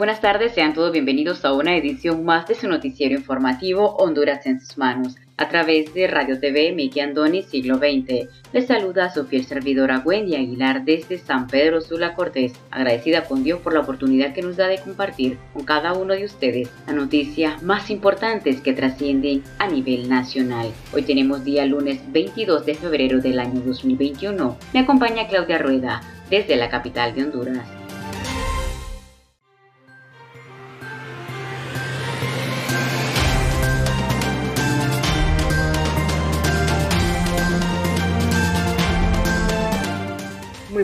Buenas tardes, sean todos bienvenidos a una edición más de su noticiero informativo Honduras en sus manos, a través de Radio TV Miki Andoni Siglo XX. Les saluda a su fiel servidora Wendy Aguilar desde San Pedro Sula Cortés, agradecida con Dios por la oportunidad que nos da de compartir con cada uno de ustedes las noticias más importantes que trascienden a nivel nacional. Hoy tenemos día lunes 22 de febrero del año 2021. Me acompaña Claudia Rueda desde la capital de Honduras.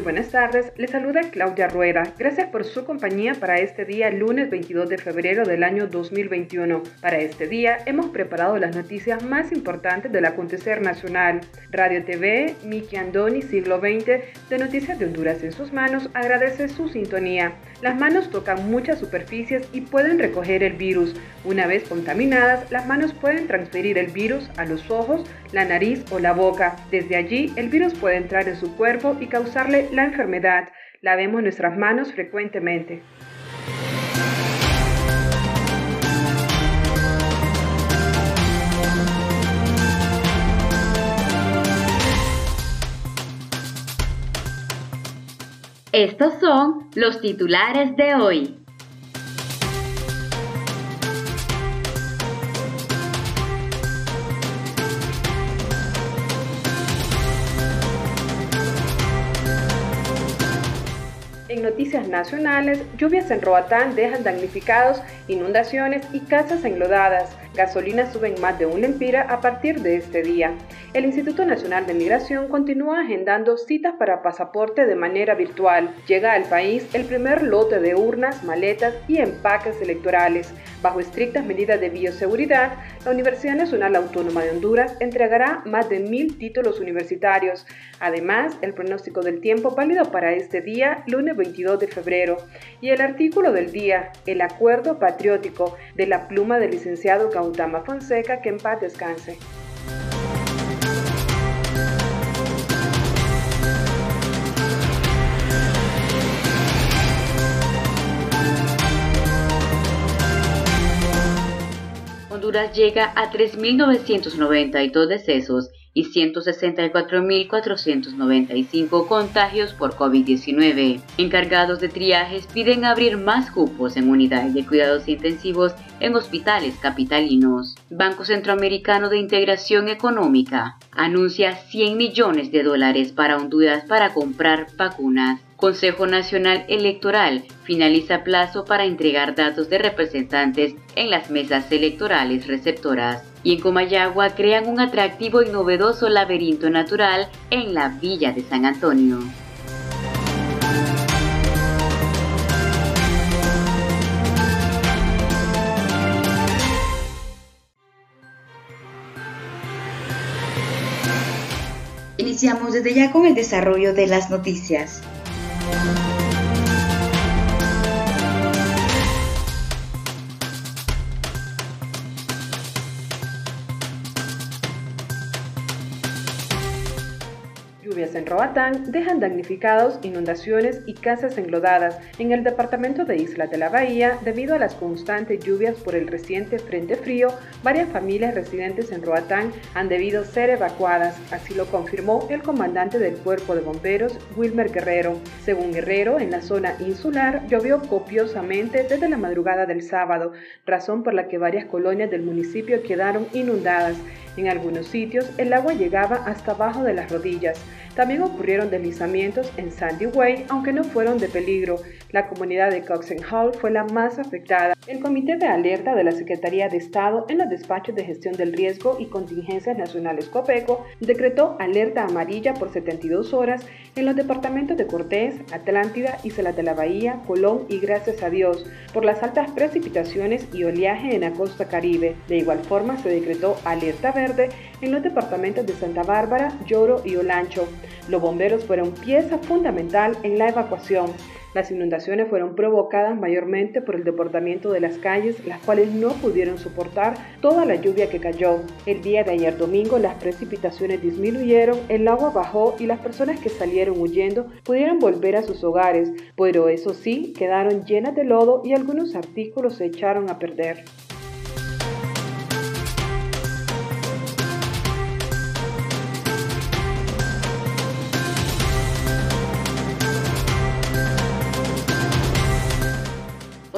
Buenas tardes, les saluda Claudia Rueda. Gracias por su compañía para este día, lunes 22 de febrero del año 2021. Para este día hemos preparado las noticias más importantes del acontecer nacional. Radio TV, Miki Andoni, siglo XX, de Noticias de Honduras en sus manos, agradece su sintonía. Las manos tocan muchas superficies y pueden recoger el virus. Una vez contaminadas, las manos pueden transferir el virus a los ojos, la nariz o la boca. Desde allí, el virus puede entrar en su cuerpo y causarle la enfermedad. Lavemos nuestras manos frecuentemente. Estos son los titulares de hoy. Nacionales, lluvias en Roatán dejan damnificados, inundaciones y casas enlodadas. Gasolina suben más de un lempira a partir de este día. El Instituto Nacional de Migración continúa agendando citas para pasaporte de manera virtual. Llega al país el primer lote de urnas, maletas y empaques electorales. Bajo estrictas medidas de bioseguridad, la Universidad Nacional Autónoma de Honduras entregará más de mil títulos universitarios. Además, el pronóstico del tiempo válido para este día, lunes 22 de febrero. Y el artículo del día, el acuerdo patriótico de la pluma del licenciado Gautama Fonseca, que en paz descanse. Honduras llega a 3.992 decesos y 164.495 contagios por COVID-19. Encargados de triajes piden abrir más cupos en unidades de cuidados intensivos en hospitales capitalinos. Banco Centroamericano de Integración Económica anuncia 100 millones de dólares para Honduras para comprar vacunas. Consejo Nacional Electoral finaliza plazo para entregar datos de representantes en las mesas electorales receptoras. Y en Comayagua crean un atractivo y novedoso laberinto natural en la Villa de San Antonio. Iniciamos desde ya con el desarrollo de las noticias. Dejan damnificados, inundaciones y casas englodadas en el departamento de Isla de la Bahía debido a las constantes lluvias por el reciente frente frío. Varias familias residentes en Roatán han debido ser evacuadas, así lo confirmó el comandante del cuerpo de bomberos, Wilmer Guerrero. Según Guerrero, en la zona insular llovió copiosamente desde la madrugada del sábado, razón por la que varias colonias del municipio quedaron inundadas. En algunos sitios el agua llegaba hasta abajo de las rodillas. También ocurrieron deslizamientos en Sandy Way, aunque no fueron de peligro. La comunidad de Hall fue la más afectada. El Comité de Alerta de la Secretaría de Estado en los despachos de gestión del riesgo y contingencias nacionales COPECO decretó alerta amarilla por 72 horas en los departamentos de Cortés, Atlántida, Islas de la Bahía, Colón y Gracias a Dios por las altas precipitaciones y oleaje en la costa caribe. De igual forma se decretó alerta verde en los departamentos de Santa Bárbara, Lloro y Olancho. Los bomberos fueron pieza fundamental en la evacuación. Las inundaciones fueron provocadas mayormente por el deportamiento de las calles, las cuales no pudieron soportar toda la lluvia que cayó. El día de ayer domingo las precipitaciones disminuyeron, el agua bajó y las personas que salieron huyendo pudieron volver a sus hogares, pero eso sí, quedaron llenas de lodo y algunos artículos se echaron a perder.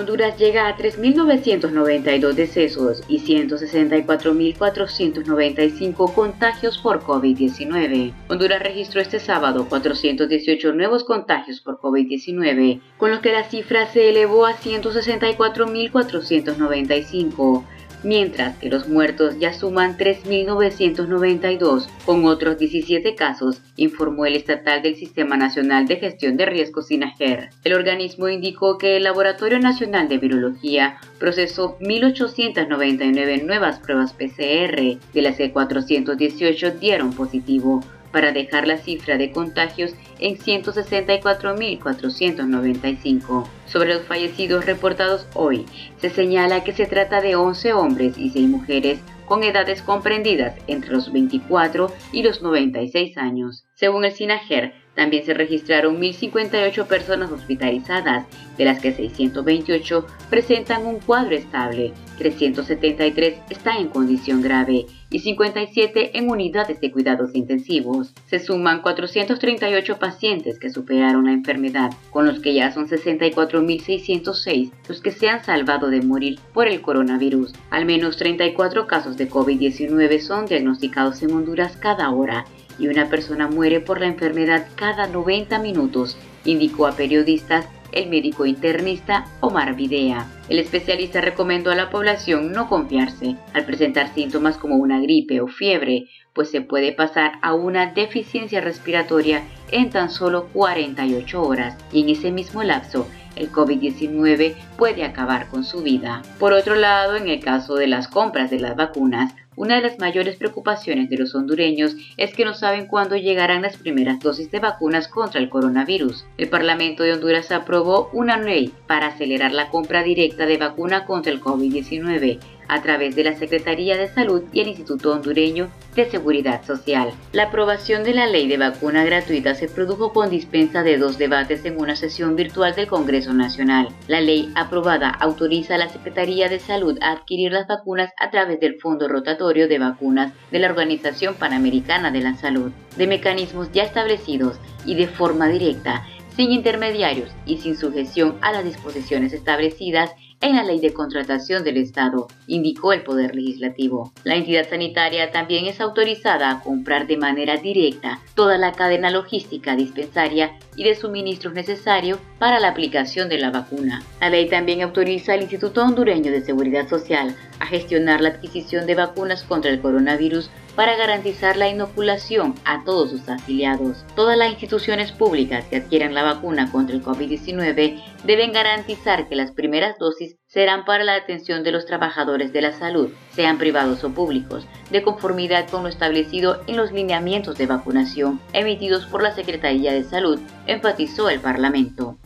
Honduras llega a 3.992 decesos y 164.495 contagios por COVID-19. Honduras registró este sábado 418 nuevos contagios por COVID-19, con lo que la cifra se elevó a 164.495 mientras que los muertos ya suman 3.992, con otros 17 casos, informó el estatal del Sistema Nacional de Gestión de Riesgos SINAGER. El organismo indicó que el Laboratorio Nacional de Virología procesó 1.899 nuevas pruebas PCR, de las que 418 dieron positivo para dejar la cifra de contagios en 164.495. Sobre los fallecidos reportados hoy, se señala que se trata de 11 hombres y 6 mujeres con edades comprendidas entre los 24 y los 96 años. Según el SINAGER, también se registraron 1.058 personas hospitalizadas, de las que 628 presentan un cuadro estable, 373 están en condición grave y 57 en unidades de cuidados intensivos. Se suman 438 pacientes que superaron la enfermedad, con los que ya son 64.606 los que se han salvado de morir por el coronavirus. Al menos 34 casos de COVID-19 son diagnosticados en Honduras cada hora y una persona muere por la enfermedad cada 90 minutos, indicó a periodistas el médico internista Omar Videa. El especialista recomendó a la población no confiarse al presentar síntomas como una gripe o fiebre, pues se puede pasar a una deficiencia respiratoria en tan solo 48 horas y en ese mismo lapso el COVID-19 puede acabar con su vida. Por otro lado, en el caso de las compras de las vacunas, una de las mayores preocupaciones de los hondureños es que no saben cuándo llegarán las primeras dosis de vacunas contra el coronavirus. El Parlamento de Honduras aprobó una ley para acelerar la compra directa de vacuna contra el COVID-19 a través de la Secretaría de Salud y el Instituto Hondureño de Seguridad Social. La aprobación de la ley de vacuna gratuita se produjo con dispensa de dos debates en una sesión virtual del Congreso Nacional. La ley aprobada autoriza a la Secretaría de Salud a adquirir las vacunas a través del Fondo Rotatorio de Vacunas de la Organización Panamericana de la Salud, de mecanismos ya establecidos y de forma directa, sin intermediarios y sin sujeción a las disposiciones establecidas en la ley de contratación del Estado, indicó el Poder Legislativo. La entidad sanitaria también es autorizada a comprar de manera directa toda la cadena logística dispensaria y de suministros necesarios para la aplicación de la vacuna. La ley también autoriza al Instituto Hondureño de Seguridad Social a gestionar la adquisición de vacunas contra el coronavirus para garantizar la inoculación a todos sus afiliados. Todas las instituciones públicas que adquieran la vacuna contra el COVID-19 deben garantizar que las primeras dosis serán para la atención de los trabajadores de la salud, sean privados o públicos, de conformidad con lo establecido en los lineamientos de vacunación emitidos por la Secretaría de Salud, enfatizó el Parlamento.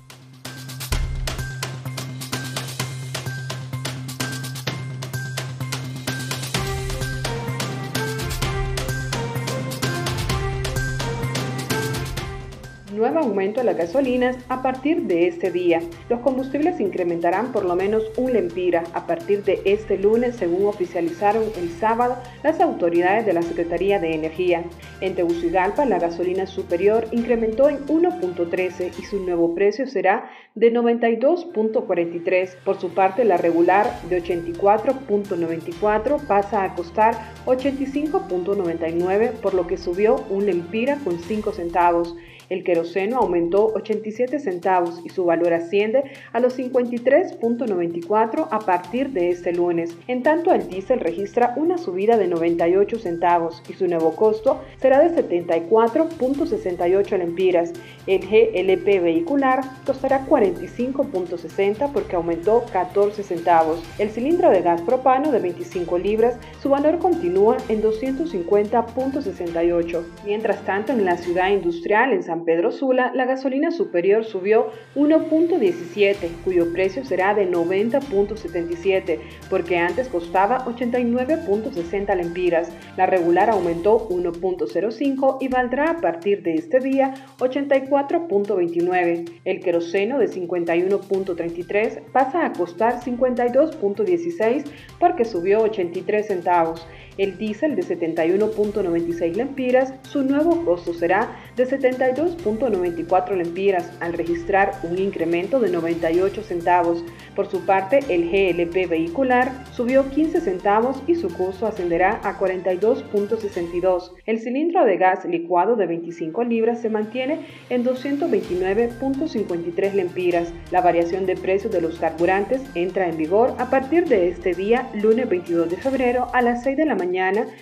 Aumento de las gasolinas a partir de este día. Los combustibles incrementarán por lo menos un lempira a partir de este lunes, según oficializaron el sábado las autoridades de la Secretaría de Energía. En Tegucigalpa, la gasolina superior incrementó en 1.13 y su nuevo precio será de 92.43. Por su parte, la regular de 84.94 pasa a costar 85.99, por lo que subió un lempira con 5 centavos. El queroseno aumentó 87 centavos y su valor asciende a los 53.94 a partir de este lunes. En tanto, el diésel registra una subida de 98 centavos y su nuevo costo será de 74.68 lempiras. El GLP vehicular costará 45.60 porque aumentó 14 centavos. El cilindro de gas propano de 25 libras, su valor continúa en 250.68. Mientras tanto, en la ciudad industrial, en San Pedro Sula, la gasolina superior subió 1.17, cuyo precio será de 90.77, porque antes costaba 89.60 lempiras. La regular aumentó 1.05 y valdrá a partir de este día 84.29. El queroseno de 51.33 pasa a costar 52.16 porque subió 83 centavos. El diésel de 71.96 lempiras, su nuevo costo será de 72.94 lempiras al registrar un incremento de 98 centavos. Por su parte, el GLP vehicular subió 15 centavos y su costo ascenderá a 42.62. El cilindro de gas licuado de 25 libras se mantiene en 229.53 lempiras. La variación de precios de los carburantes entra en vigor a partir de este día, lunes 22 de febrero, a las 6 de la mañana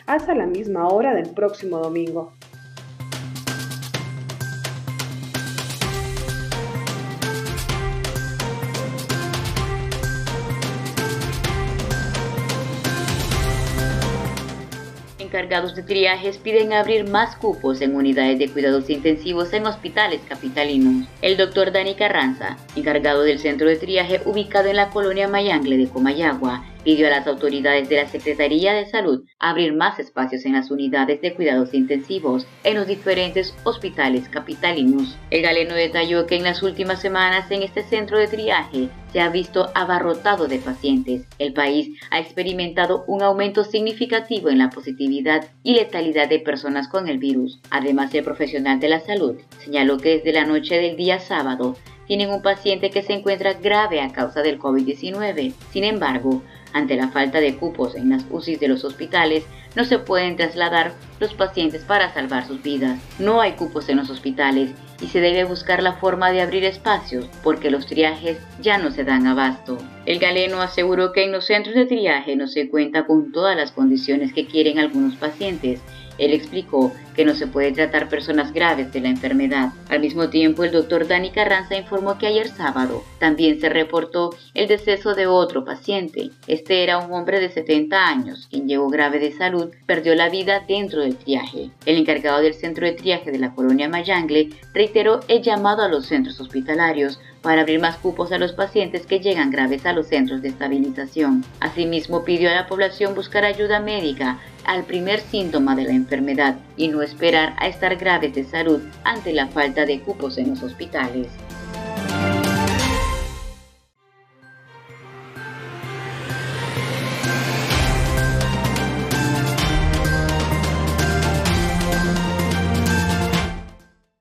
hasta la misma hora del próximo domingo. encargados de triajes piden abrir más cupos en unidades de cuidados intensivos en hospitales capitalinos. El doctor Dani Carranza, encargado del centro de triaje ubicado en la colonia Mayangle de Comayagua, pidió a las autoridades de la Secretaría de Salud abrir más espacios en las unidades de cuidados intensivos en los diferentes hospitales capitalinos. El galeno detalló que en las últimas semanas en este centro de triaje se ha visto abarrotado de pacientes. El país ha experimentado un aumento significativo en la positividad y letalidad de personas con el virus. Además, el profesional de la salud señaló que desde la noche del día sábado tienen un paciente que se encuentra grave a causa del COVID-19. Sin embargo, ante la falta de cupos en las UCIs de los hospitales, no se pueden trasladar los pacientes para salvar sus vidas. No hay cupos en los hospitales y se debe buscar la forma de abrir espacios porque los triajes ya no se dan abasto. El galeno aseguró que en los centros de triaje no se cuenta con todas las condiciones que quieren algunos pacientes él explicó que no se puede tratar personas graves de la enfermedad. Al mismo tiempo, el doctor Dani Carranza informó que ayer sábado también se reportó el deceso de otro paciente. Este era un hombre de 70 años, quien llegó grave de salud, perdió la vida dentro del triaje. El encargado del centro de triaje de la colonia Mayangle reiteró el llamado a los centros hospitalarios para abrir más cupos a los pacientes que llegan graves a los centros de estabilización. Asimismo, pidió a la población buscar ayuda médica al primer síntoma de la enfermedad y no esperar a estar graves de salud ante la falta de cupos en los hospitales.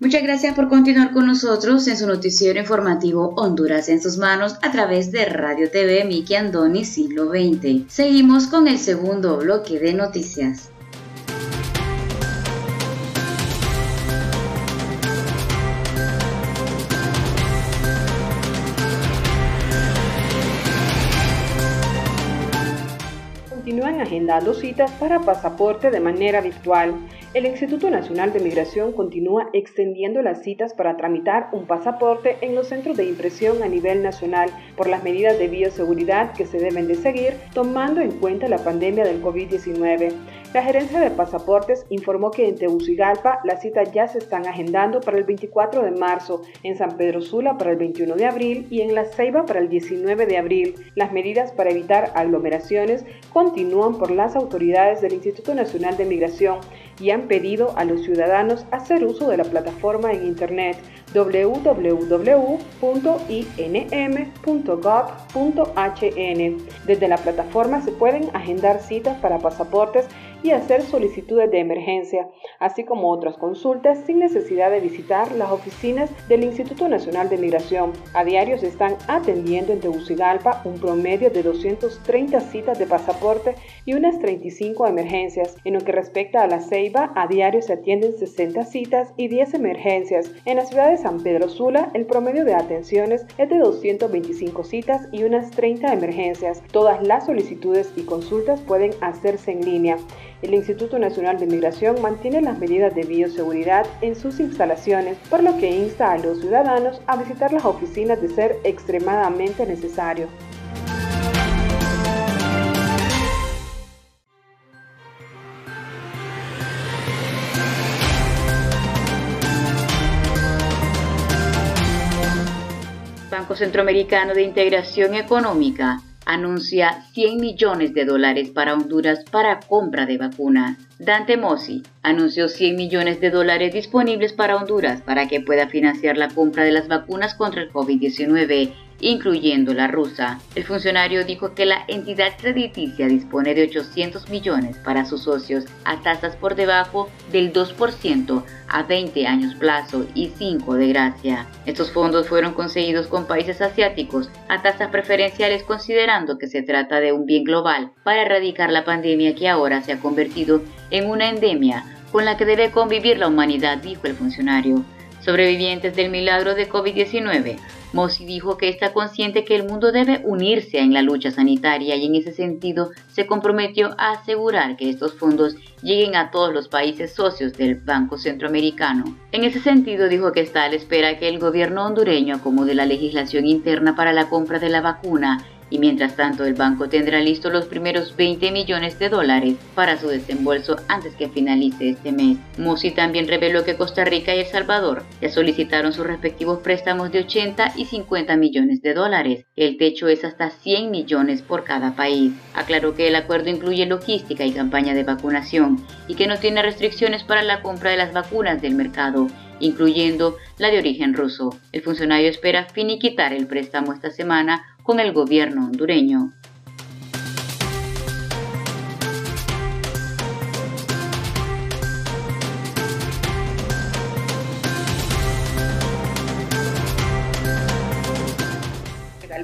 Muchas gracias por continuar con nosotros en su noticiero informativo Honduras en sus manos a través de Radio TV Miki Andoni Siglo XX. Seguimos con el segundo bloque de noticias. Continúan agendando citas para pasaporte de manera virtual. El Instituto Nacional de Migración continúa extendiendo las citas para tramitar un pasaporte en los centros de impresión a nivel nacional por las medidas de bioseguridad que se deben de seguir tomando en cuenta la pandemia del COVID-19. La gerencia de pasaportes informó que en Tegucigalpa las citas ya se están agendando para el 24 de marzo, en San Pedro Sula para el 21 de abril y en La Ceiba para el 19 de abril. Las medidas para evitar aglomeraciones continúan por las autoridades del Instituto Nacional de Migración y han pedido a los ciudadanos hacer uso de la plataforma en Internet www.inm.gov.hn. Desde la plataforma se pueden agendar citas para pasaportes y hacer solicitudes de emergencia, así como otras consultas sin necesidad de visitar las oficinas del Instituto Nacional de Migración. A diario se están atendiendo en Tegucigalpa un promedio de 230 citas de pasaporte y unas 35 emergencias. En lo que respecta a la Ceiba, a diario se atienden 60 citas y 10 emergencias. En la ciudad San Pedro Sula, el promedio de atenciones es de 225 citas y unas 30 emergencias. Todas las solicitudes y consultas pueden hacerse en línea. El Instituto Nacional de Migración mantiene las medidas de bioseguridad en sus instalaciones, por lo que insta a los ciudadanos a visitar las oficinas de ser extremadamente necesario. Banco Centroamericano de Integración Económica anuncia 100 millones de dólares para Honduras para compra de vacunas. Dante Mossi anunció 100 millones de dólares disponibles para Honduras para que pueda financiar la compra de las vacunas contra el COVID-19 incluyendo la rusa. El funcionario dijo que la entidad crediticia dispone de 800 millones para sus socios a tasas por debajo del 2% a 20 años plazo y 5 de gracia. Estos fondos fueron conseguidos con países asiáticos a tasas preferenciales considerando que se trata de un bien global para erradicar la pandemia que ahora se ha convertido en una endemia con la que debe convivir la humanidad, dijo el funcionario. Sobrevivientes del milagro de COVID-19 Mossi dijo que está consciente que el mundo debe unirse en la lucha sanitaria y en ese sentido se comprometió a asegurar que estos fondos lleguen a todos los países socios del Banco Centroamericano. En ese sentido dijo que está a la espera que el gobierno hondureño acomode la legislación interna para la compra de la vacuna y mientras tanto el banco tendrá listos los primeros 20 millones de dólares para su desembolso antes que finalice este mes. Musi también reveló que Costa Rica y El Salvador ya solicitaron sus respectivos préstamos de 80 y 50 millones de dólares. El techo es hasta 100 millones por cada país. Aclaró que el acuerdo incluye logística y campaña de vacunación y que no tiene restricciones para la compra de las vacunas del mercado incluyendo la de origen ruso. El funcionario espera finiquitar el préstamo esta semana con el gobierno hondureño.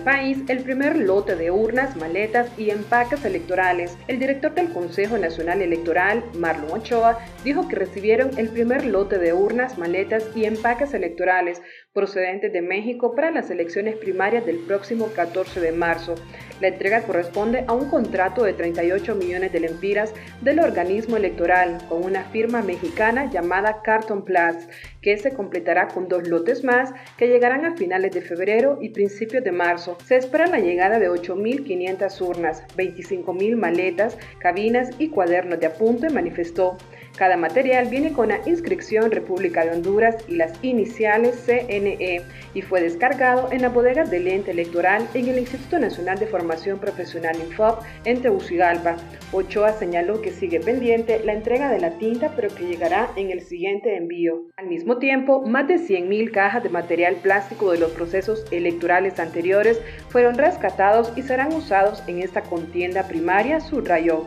país el primer lote de urnas, maletas y empaques electorales. El director del Consejo Nacional Electoral, Marlon Ochoa, dijo que recibieron el primer lote de urnas, maletas y empaques electorales procedentes de México para las elecciones primarias del próximo 14 de marzo. La entrega corresponde a un contrato de 38 millones de lempiras del organismo electoral con una firma mexicana llamada Carton Plus, que se completará con dos lotes más que llegarán a finales de febrero y principios de marzo. Se espera la llegada de 8.500 urnas, 25.000 maletas, cabinas y cuadernos de apunte, manifestó. Cada material viene con la inscripción República de Honduras y las iniciales CNE y fue descargado en la bodega del ente electoral en el Instituto Nacional de Formación Profesional INFOP en Tegucigalpa. Ochoa señaló que sigue pendiente la entrega de la tinta pero que llegará en el siguiente envío. Al mismo tiempo, más de 100.000 cajas de material plástico de los procesos electorales anteriores fueron rescatados y serán usados en esta contienda primaria, subrayó.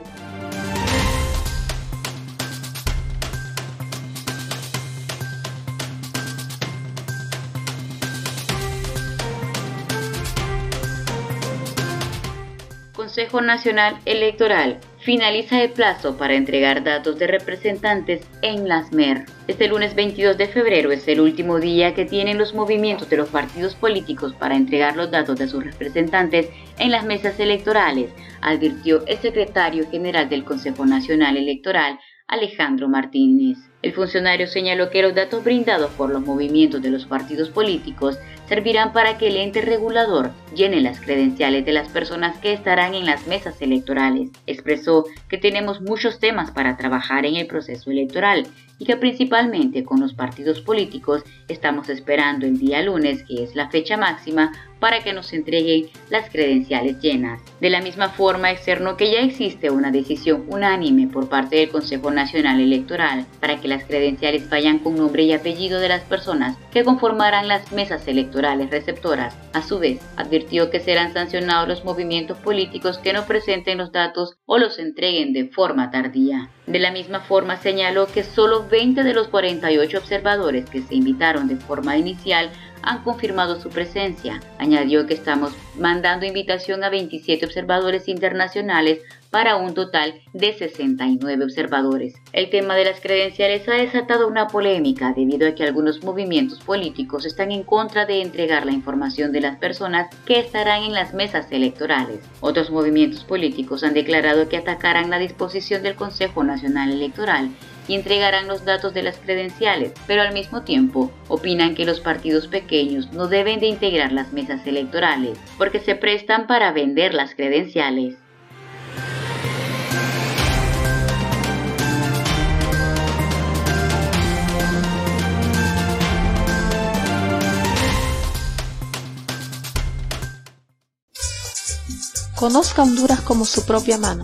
Consejo Nacional Electoral finaliza el plazo para entregar datos de representantes en las MER. Este lunes 22 de febrero es el último día que tienen los movimientos de los partidos políticos para entregar los datos de sus representantes en las mesas electorales, advirtió el secretario general del Consejo Nacional Electoral, Alejandro Martínez. El funcionario señaló que los datos brindados por los movimientos de los partidos políticos servirán para que el ente regulador llene las credenciales de las personas que estarán en las mesas electorales. Expresó que tenemos muchos temas para trabajar en el proceso electoral y que principalmente con los partidos políticos estamos esperando el día lunes, que es la fecha máxima, para que nos entreguen las credenciales llenas. De la misma forma, externo que ya existe una decisión unánime por parte del Consejo Nacional Electoral para que las credenciales vayan con nombre y apellido de las personas que conformarán las mesas electorales receptoras. A su vez, advirtió que serán sancionados los movimientos políticos que no presenten los datos o los entreguen de forma tardía. De la misma forma, señaló que solo 20 de los 48 observadores que se invitaron de forma inicial han confirmado su presencia. Añadió que estamos mandando invitación a 27 observadores internacionales para un total de 69 observadores. El tema de las credenciales ha desatado una polémica debido a que algunos movimientos políticos están en contra de entregar la información de las personas que estarán en las mesas electorales. Otros movimientos políticos han declarado que atacarán la disposición del Consejo Nacional Electoral y entregarán los datos de las credenciales, pero al mismo tiempo opinan que los partidos pequeños no deben de integrar las mesas electorales porque se prestan para vender las credenciales. Conozca Honduras como su propia mano.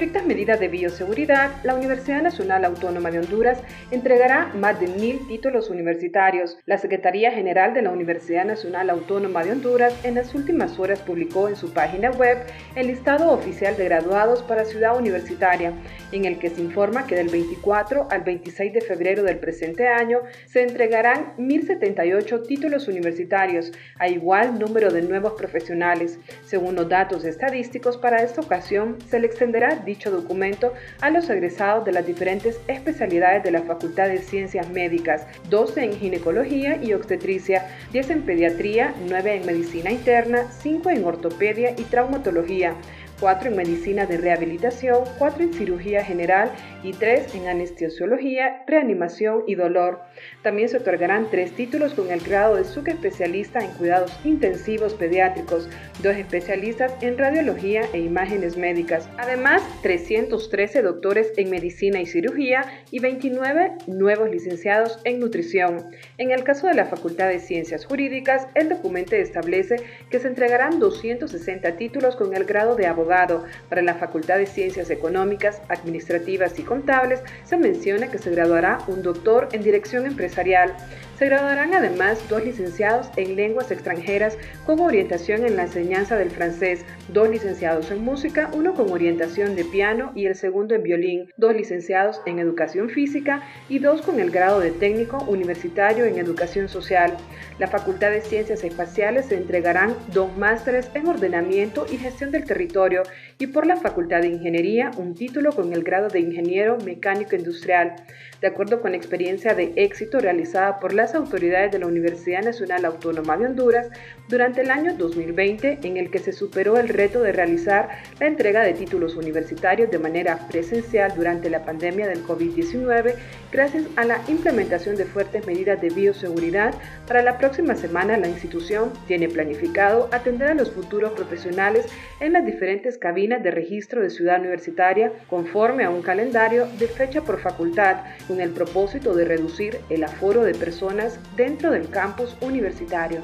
Estrictas medidas de bioseguridad, la Universidad Nacional Autónoma de Honduras entregará más de mil títulos universitarios. La Secretaría General de la Universidad Nacional Autónoma de Honduras en las últimas horas publicó en su página web el listado oficial de graduados para Ciudad Universitaria, en el que se informa que del 24 al 26 de febrero del presente año se entregarán 1.078 títulos universitarios, a igual número de nuevos profesionales. Según los datos estadísticos, para esta ocasión se le extenderá dicho documento a los egresados de las diferentes especialidades de la Facultad de Ciencias Médicas, 12 en ginecología y obstetricia, 10 en pediatría, 9 en medicina interna, 5 en ortopedia y traumatología, 4 en medicina de rehabilitación, 4 en cirugía general y 3 en anestesiología, reanimación y dolor. También se otorgarán 3 títulos con el grado de subespecialista en cuidados intensivos pediátricos, 2 especialistas en radiología e imágenes médicas. Además, 313 doctores en medicina y cirugía y 29 nuevos licenciados en nutrición. En el caso de la Facultad de Ciencias Jurídicas, el documento establece que se entregarán 260 títulos con el grado de abogado para la Facultad de Ciencias Económicas, Administrativas y Contables, se menciona que se graduará un doctor en Dirección Empresarial. Se graduarán además dos licenciados en lenguas extranjeras con orientación en la enseñanza del francés, dos licenciados en música, uno con orientación de piano y el segundo en violín, dos licenciados en educación física y dos con el grado de técnico universitario en educación social. La Facultad de Ciencias Espaciales se entregarán dos másteres en ordenamiento y gestión del territorio y por la Facultad de Ingeniería un título con el grado de ingeniero mecánico industrial. De acuerdo con experiencia de éxito realizada por las autoridades de la Universidad Nacional Autónoma de Honduras durante el año 2020, en el que se superó el reto de realizar la entrega de títulos universitarios de manera presencial durante la pandemia del COVID-19, gracias a la implementación de fuertes medidas de bioseguridad, para la próxima semana la institución tiene planificado atender a los futuros profesionales en las diferentes cabinas de registro de ciudad universitaria conforme a un calendario de fecha por facultad con el propósito de reducir el aforo de personas dentro del campus universitario.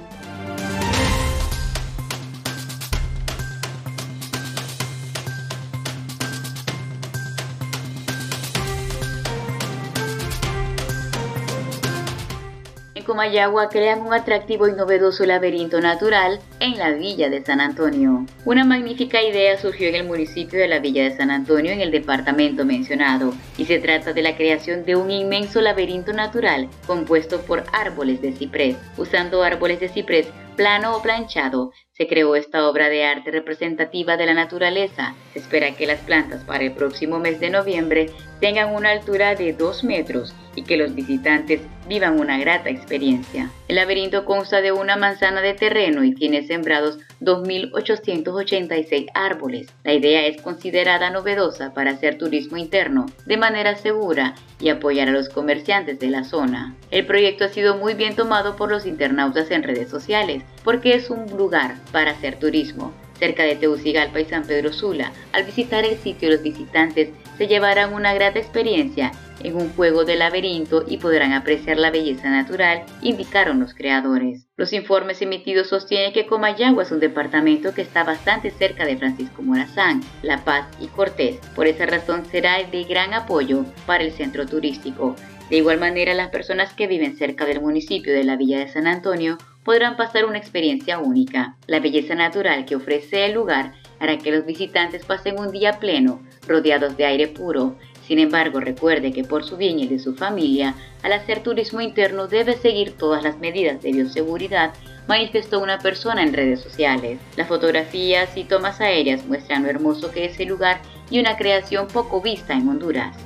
Comayagua crean un atractivo y novedoso laberinto natural en la Villa de San Antonio. Una magnífica idea surgió en el municipio de la Villa de San Antonio en el departamento mencionado y se trata de la creación de un inmenso laberinto natural compuesto por árboles de ciprés. Usando árboles de ciprés plano o planchado, se creó esta obra de arte representativa de la naturaleza. Se espera que las plantas para el próximo mes de noviembre tengan una altura de 2 metros y que los visitantes vivan una grata experiencia. El laberinto consta de una manzana de terreno y tiene sembrados 2.886 árboles. La idea es considerada novedosa para hacer turismo interno de manera segura y apoyar a los comerciantes de la zona. El proyecto ha sido muy bien tomado por los internautas en redes sociales porque es un lugar para hacer turismo cerca de Tegucigalpa y San Pedro Sula. Al visitar el sitio, los visitantes se llevarán una grata experiencia en un juego de laberinto y podrán apreciar la belleza natural, indicaron los creadores. Los informes emitidos sostienen que Comayagua es un departamento que está bastante cerca de Francisco Morazán, La Paz y Cortés. Por esa razón será de gran apoyo para el centro turístico. De igual manera, las personas que viven cerca del municipio de la Villa de San Antonio podrán pasar una experiencia única. La belleza natural que ofrece el lugar hará que los visitantes pasen un día pleno, rodeados de aire puro. Sin embargo, recuerde que por su bien y de su familia, al hacer turismo interno debe seguir todas las medidas de bioseguridad, manifestó una persona en redes sociales. Las fotografías y tomas aéreas muestran lo hermoso que es el lugar y una creación poco vista en Honduras.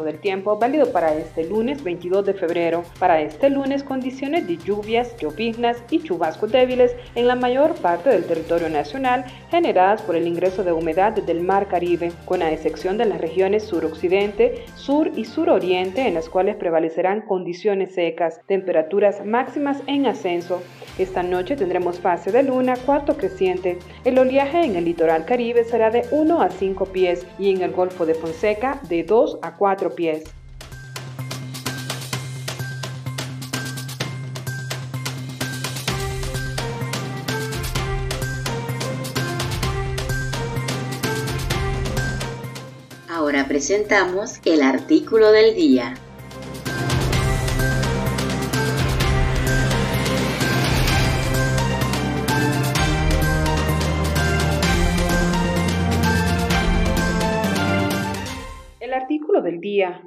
Pronóstico del tiempo válido para este lunes 22 de febrero. Para este lunes condiciones de lluvias, lloviznas y chubascos débiles en la mayor parte del territorio nacional generadas por el ingreso de humedad del mar Caribe, con la excepción de las regiones suroccidente, sur y suroriente en las cuales prevalecerán condiciones secas, temperaturas máximas en ascenso. Esta noche tendremos fase de luna cuarto creciente. El oleaje en el litoral caribe será de 1 a 5 pies y en el Golfo de Fonseca de 2 a cuatro Ahora presentamos el artículo del día.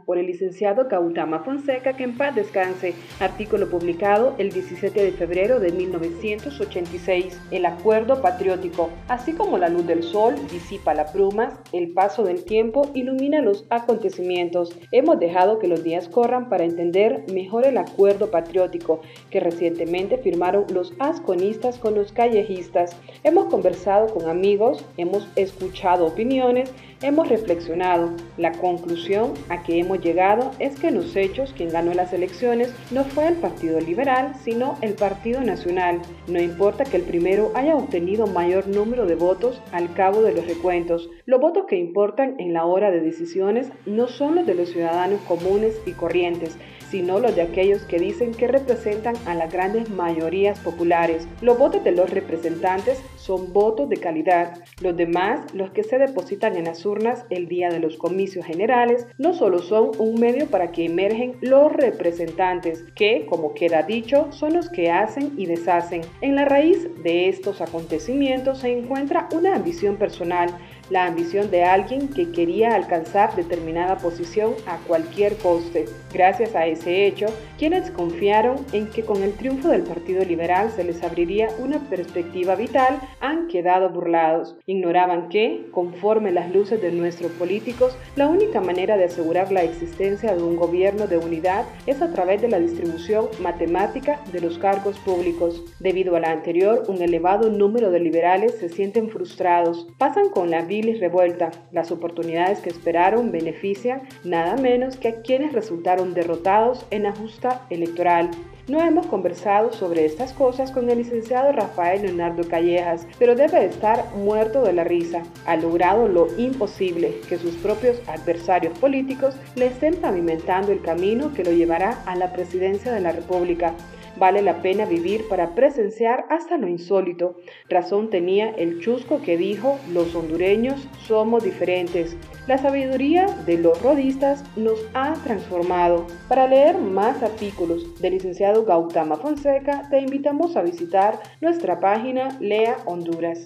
Por el licenciado Gautama Fonseca, que en paz descanse, artículo publicado el 17 de febrero de 1986. El acuerdo patriótico, así como la luz del sol disipa las brumas, el paso del tiempo ilumina los acontecimientos. Hemos dejado que los días corran para entender mejor el acuerdo patriótico que recientemente firmaron los asconistas con los callejistas. Hemos conversado con amigos, hemos escuchado opiniones, hemos reflexionado. La conclusión a que hemos llegado es que en los hechos quien ganó las elecciones no fue el Partido Liberal, sino el Partido Nacional. No importa que el primero haya obtenido mayor número de votos al cabo de los recuentos. Los votos que importan en la hora de decisiones no son los de los ciudadanos comunes y corrientes, sino los de aquellos que dicen que representan a las grandes mayorías populares. Los votos de los representantes son votos de calidad. Los demás, los que se depositan en las urnas el día de los comicios generales, no solo son un medio para que emergen los representantes, que, como queda dicho, son los que hacen y deshacen. En la raíz de estos acontecimientos se encuentra una ambición personal la ambición de alguien que quería alcanzar determinada posición a cualquier coste. Gracias a ese hecho, quienes confiaron en que con el triunfo del Partido Liberal se les abriría una perspectiva vital han quedado burlados. Ignoraban que, conforme las luces de nuestros políticos, la única manera de asegurar la existencia de un gobierno de unidad es a través de la distribución matemática de los cargos públicos. Debido a la anterior, un elevado número de liberales se sienten frustrados, pasan con la bilis revuelta. Las oportunidades que esperaron benefician nada menos que a quienes resultaron derrotados en la justa electoral. No hemos conversado sobre estas cosas con el licenciado Rafael Leonardo Callejas, pero debe estar muerto de la risa. Ha logrado lo imposible, que sus propios adversarios políticos le estén pavimentando el camino que lo llevará a la presidencia de la República. Vale la pena vivir para presenciar hasta lo insólito. Razón tenía el chusco que dijo, los hondureños somos diferentes. La sabiduría de los rodistas nos ha transformado. Para leer más artículos del licenciado Gautama Fonseca, te invitamos a visitar nuestra página Lea Honduras.